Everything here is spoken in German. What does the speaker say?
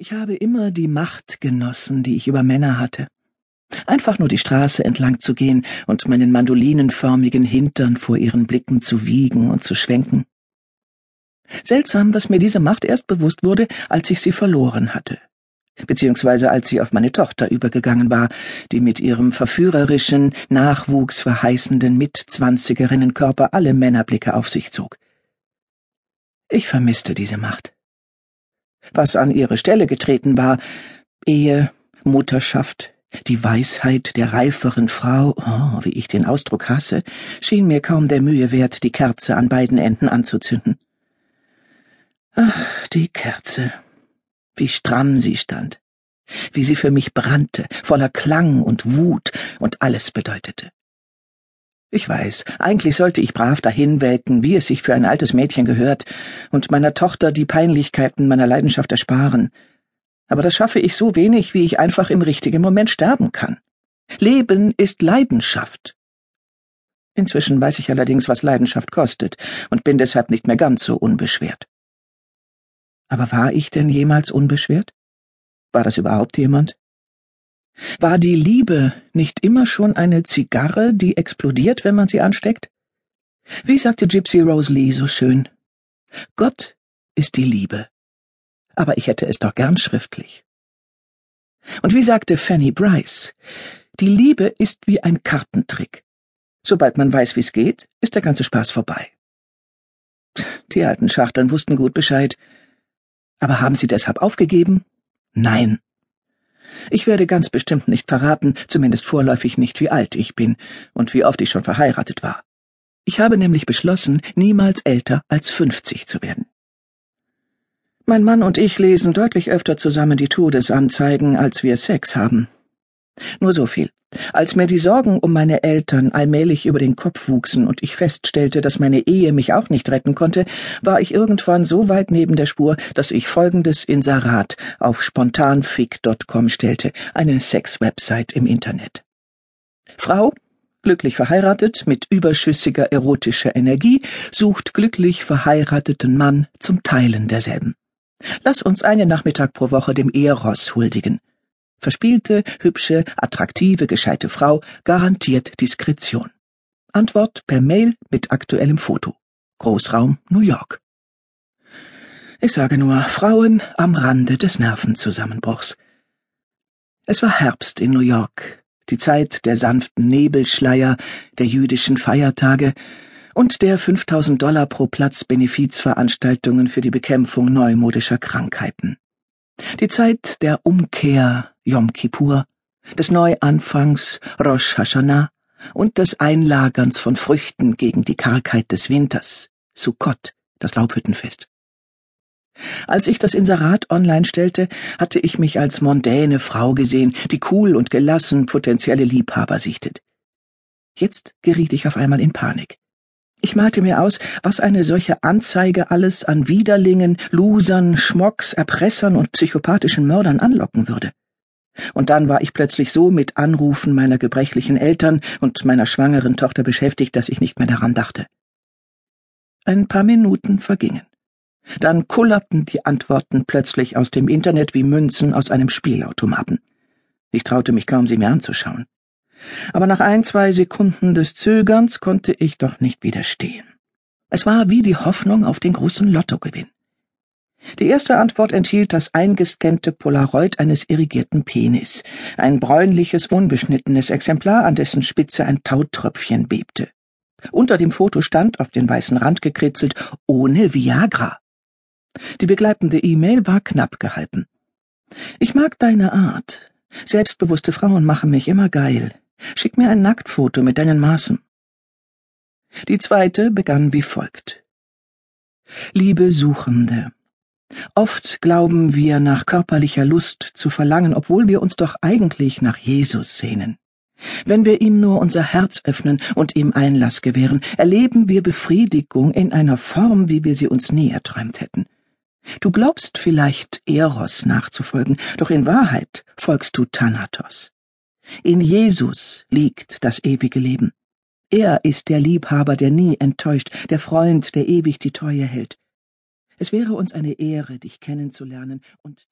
Ich habe immer die Macht genossen, die ich über Männer hatte. Einfach nur die Straße entlang zu gehen und meinen mandolinenförmigen Hintern vor ihren Blicken zu wiegen und zu schwenken. Seltsam, dass mir diese Macht erst bewusst wurde, als ich sie verloren hatte. Beziehungsweise als sie auf meine Tochter übergegangen war, die mit ihrem verführerischen, nachwuchsverheißenden Mitzwanzigerinnenkörper alle Männerblicke auf sich zog. Ich vermisste diese Macht was an ihre Stelle getreten war, Ehe, Mutterschaft, die Weisheit der reiferen Frau, oh, wie ich den Ausdruck hasse, schien mir kaum der Mühe wert, die Kerze an beiden Enden anzuzünden. Ach, die Kerze. Wie stramm sie stand, wie sie für mich brannte, voller Klang und Wut und alles bedeutete. Ich weiß, eigentlich sollte ich brav dahinwelken, wie es sich für ein altes Mädchen gehört, und meiner Tochter die Peinlichkeiten meiner Leidenschaft ersparen. Aber das schaffe ich so wenig, wie ich einfach im richtigen Moment sterben kann. Leben ist Leidenschaft. Inzwischen weiß ich allerdings, was Leidenschaft kostet, und bin deshalb nicht mehr ganz so unbeschwert. Aber war ich denn jemals unbeschwert? War das überhaupt jemand? War die Liebe nicht immer schon eine Zigarre, die explodiert, wenn man sie ansteckt? Wie sagte Gypsy Rose Lee so schön? Gott ist die Liebe. Aber ich hätte es doch gern schriftlich. Und wie sagte Fanny Bryce? Die Liebe ist wie ein Kartentrick. Sobald man weiß, wie's geht, ist der ganze Spaß vorbei. Die alten Schachteln wussten gut Bescheid. Aber haben sie deshalb aufgegeben? Nein. Ich werde ganz bestimmt nicht verraten, zumindest vorläufig nicht, wie alt ich bin und wie oft ich schon verheiratet war. Ich habe nämlich beschlossen, niemals älter als fünfzig zu werden. Mein Mann und ich lesen deutlich öfter zusammen die Todesanzeigen, als wir Sex haben. Nur so viel. Als mir die Sorgen um meine Eltern allmählich über den Kopf wuchsen und ich feststellte, dass meine Ehe mich auch nicht retten konnte, war ich irgendwann so weit neben der Spur, dass ich folgendes Inserat auf spontanfick.com stellte, eine Sex-Website im Internet. Frau, glücklich verheiratet, mit überschüssiger erotischer Energie, sucht glücklich verheirateten Mann zum Teilen derselben. Lass uns einen Nachmittag pro Woche dem Eros huldigen. Verspielte, hübsche, attraktive, gescheite Frau, garantiert Diskretion. Antwort per Mail mit aktuellem Foto. Großraum New York. Ich sage nur Frauen am Rande des Nervenzusammenbruchs. Es war Herbst in New York, die Zeit der sanften Nebelschleier, der jüdischen Feiertage und der 5000 Dollar pro Platz Benefizveranstaltungen für die Bekämpfung neumodischer Krankheiten. Die Zeit der Umkehr Yom Kippur, des Neuanfangs Rosh Hashanah und des Einlagerns von Früchten gegen die Kargheit des Winters, Sukkot, das Laubhüttenfest. Als ich das Inserat online stellte, hatte ich mich als mondäne Frau gesehen, die cool und gelassen potenzielle Liebhaber sichtet. Jetzt geriet ich auf einmal in Panik. Ich malte mir aus, was eine solche Anzeige alles an Widerlingen, Losern, Schmocks, Erpressern und psychopathischen Mördern anlocken würde. Und dann war ich plötzlich so mit Anrufen meiner gebrechlichen Eltern und meiner schwangeren Tochter beschäftigt, dass ich nicht mehr daran dachte. Ein paar Minuten vergingen. Dann kullerten die Antworten plötzlich aus dem Internet wie Münzen aus einem Spielautomaten. Ich traute mich kaum, sie mir anzuschauen aber nach ein, zwei Sekunden des Zögerns konnte ich doch nicht widerstehen. Es war wie die Hoffnung auf den großen Lottogewinn. Die erste Antwort enthielt das eingescannte Polaroid eines irrigierten Penis, ein bräunliches, unbeschnittenes Exemplar, an dessen Spitze ein Tautröpfchen bebte. Unter dem Foto stand, auf den weißen Rand gekritzelt, ohne Viagra. Die begleitende E-Mail war knapp gehalten. Ich mag deine Art. Selbstbewusste Frauen machen mich immer geil. Schick mir ein Nacktfoto mit deinen Maßen. Die zweite begann wie folgt. Liebe Suchende, oft glauben wir nach körperlicher Lust zu verlangen, obwohl wir uns doch eigentlich nach Jesus sehnen. Wenn wir ihm nur unser Herz öffnen und ihm Einlass gewähren, erleben wir Befriedigung in einer Form, wie wir sie uns nie erträumt hätten. Du glaubst vielleicht Eros nachzufolgen, doch in Wahrheit folgst du Thanatos. In Jesus liegt das ewige Leben. Er ist der Liebhaber, der nie enttäuscht, der Freund, der ewig die Treue hält. Es wäre uns eine Ehre, dich kennenzulernen und dich